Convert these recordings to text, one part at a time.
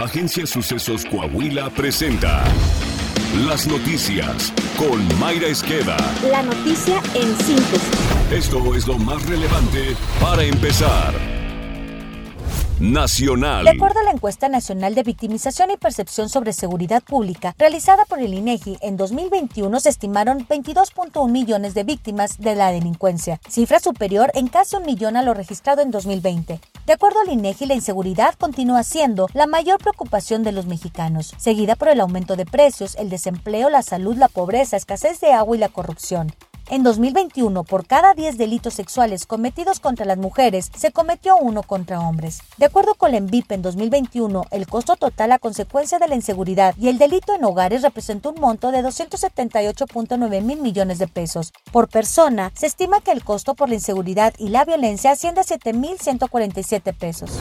Agencia Sucesos Coahuila presenta Las Noticias con Mayra Esqueda. La noticia en síntesis. Esto es lo más relevante para empezar. Nacional. De acuerdo a la encuesta nacional de victimización y percepción sobre seguridad pública realizada por el INEGI en 2021 se estimaron 22.1 millones de víctimas de la delincuencia, cifra superior en casi un millón a lo registrado en 2020. De acuerdo al INEGI, la inseguridad continúa siendo la mayor preocupación de los mexicanos, seguida por el aumento de precios, el desempleo, la salud, la pobreza, escasez de agua y la corrupción. En 2021, por cada 10 delitos sexuales cometidos contra las mujeres, se cometió uno contra hombres. De acuerdo con la ENVIP, en 2021, el costo total a consecuencia de la inseguridad y el delito en hogares representó un monto de 278.9 mil millones de pesos. Por persona, se estima que el costo por la inseguridad y la violencia asciende a 7.147 pesos.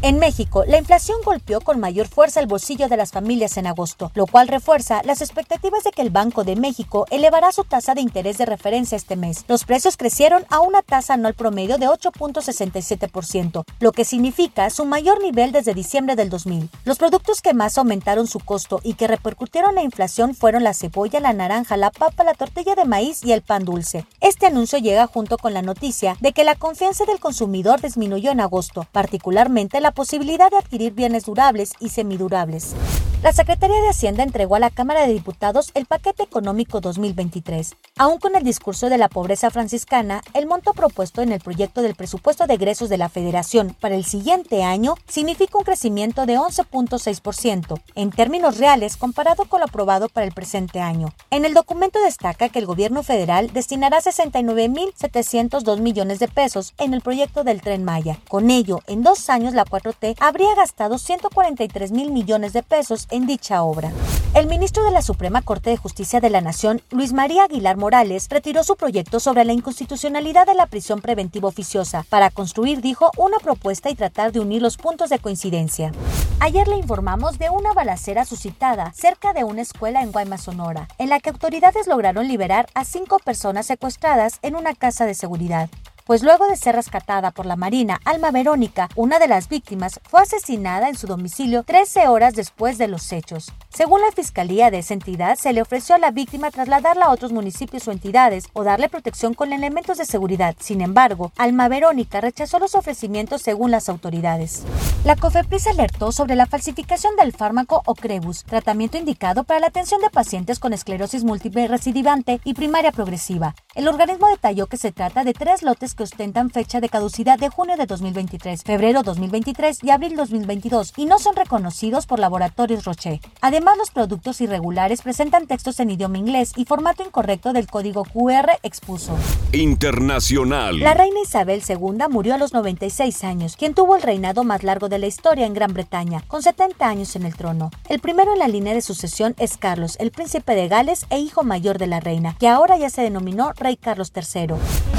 En México, la inflación golpeó con mayor fuerza el bolsillo de las familias en agosto, lo cual refuerza las expectativas de que el Banco de México elevará su tasa de interés de referencia este mes. Los precios crecieron a una tasa anual promedio de 8.67%, lo que significa su mayor nivel desde diciembre del 2000. Los productos que más aumentaron su costo y que repercutieron la inflación fueron la cebolla, la naranja, la papa, la tortilla de maíz y el pan dulce. Este anuncio llega junto con la noticia de que la confianza del consumidor disminuyó en agosto, particularmente la la posibilidad de adquirir bienes durables y semidurables. La Secretaría de Hacienda entregó a la Cámara de Diputados el paquete económico 2023. Aún con el discurso de la pobreza franciscana, el monto propuesto en el proyecto del presupuesto de egresos de la Federación para el siguiente año significa un crecimiento de 11.6% en términos reales comparado con lo aprobado para el presente año. En el documento destaca que el gobierno federal destinará 69.702 millones de pesos en el proyecto del Tren Maya. Con ello, en dos años la t habría gastado 143 mil millones de pesos en dicha obra. El ministro de la Suprema Corte de Justicia de la Nación, Luis María Aguilar Morales, retiró su proyecto sobre la inconstitucionalidad de la prisión preventiva oficiosa para construir, dijo, una propuesta y tratar de unir los puntos de coincidencia. Ayer le informamos de una balacera suscitada cerca de una escuela en Guaymas, Sonora, en la que autoridades lograron liberar a cinco personas secuestradas en una casa de seguridad pues luego de ser rescatada por la Marina, Alma Verónica, una de las víctimas, fue asesinada en su domicilio 13 horas después de los hechos. Según la Fiscalía de esa entidad, se le ofreció a la víctima trasladarla a otros municipios o entidades o darle protección con elementos de seguridad. Sin embargo, Alma Verónica rechazó los ofrecimientos según las autoridades. La COFEPRIS alertó sobre la falsificación del fármaco Ocrevus, tratamiento indicado para la atención de pacientes con esclerosis múltiple recidivante y primaria progresiva. El organismo detalló que se trata de tres lotes que ostentan fecha de caducidad de junio de 2023, febrero 2023 y abril 2022 y no son reconocidos por laboratorios Roche. Además, los productos irregulares presentan textos en idioma inglés y formato incorrecto del código QR expuso. Internacional. La reina Isabel II murió a los 96 años, quien tuvo el reinado más largo de la historia en Gran Bretaña, con 70 años en el trono. El primero en la línea de sucesión es Carlos, el príncipe de Gales e hijo mayor de la reina, que ahora ya se denominó Rey Carlos III.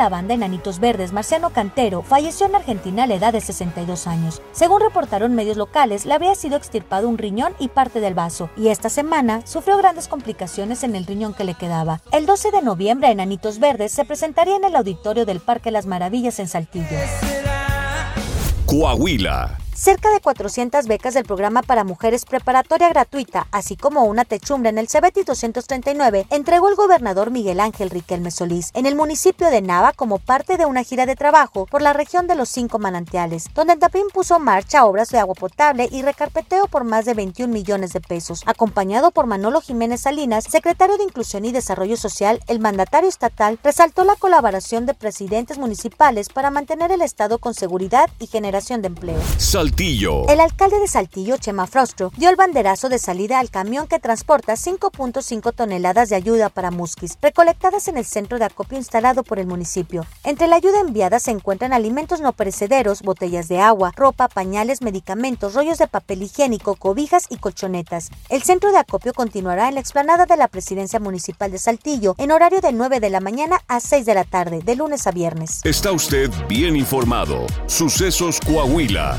La banda Enanitos Verdes, Marciano Cantero, falleció en Argentina a la edad de 62 años. Según reportaron medios locales, le había sido extirpado un riñón y parte del vaso, y esta semana sufrió grandes complicaciones en el riñón que le quedaba. El 12 de noviembre, Enanitos Verdes se presentaría en el auditorio del Parque Las Maravillas en Saltillo. Coahuila cerca de 400 becas del programa para mujeres preparatoria gratuita, así como una techumbre en el CBT 239, entregó el gobernador Miguel Ángel Riquelme Solís en el municipio de Nava como parte de una gira de trabajo por la región de los cinco manantiales, donde Tapín puso marcha obras de agua potable y recarpeteo por más de 21 millones de pesos. Acompañado por Manolo Jiménez Salinas, secretario de Inclusión y Desarrollo Social, el mandatario estatal resaltó la colaboración de presidentes municipales para mantener el Estado con seguridad y generación de empleo. El alcalde de Saltillo, Chema Frostro, dio el banderazo de salida al camión que transporta 5.5 toneladas de ayuda para musquis, recolectadas en el centro de acopio instalado por el municipio. Entre la ayuda enviada se encuentran alimentos no perecederos, botellas de agua, ropa, pañales, medicamentos, rollos de papel higiénico, cobijas y colchonetas. El centro de acopio continuará en la explanada de la presidencia municipal de Saltillo en horario de 9 de la mañana a 6 de la tarde, de lunes a viernes. Está usted bien informado. Sucesos Coahuila.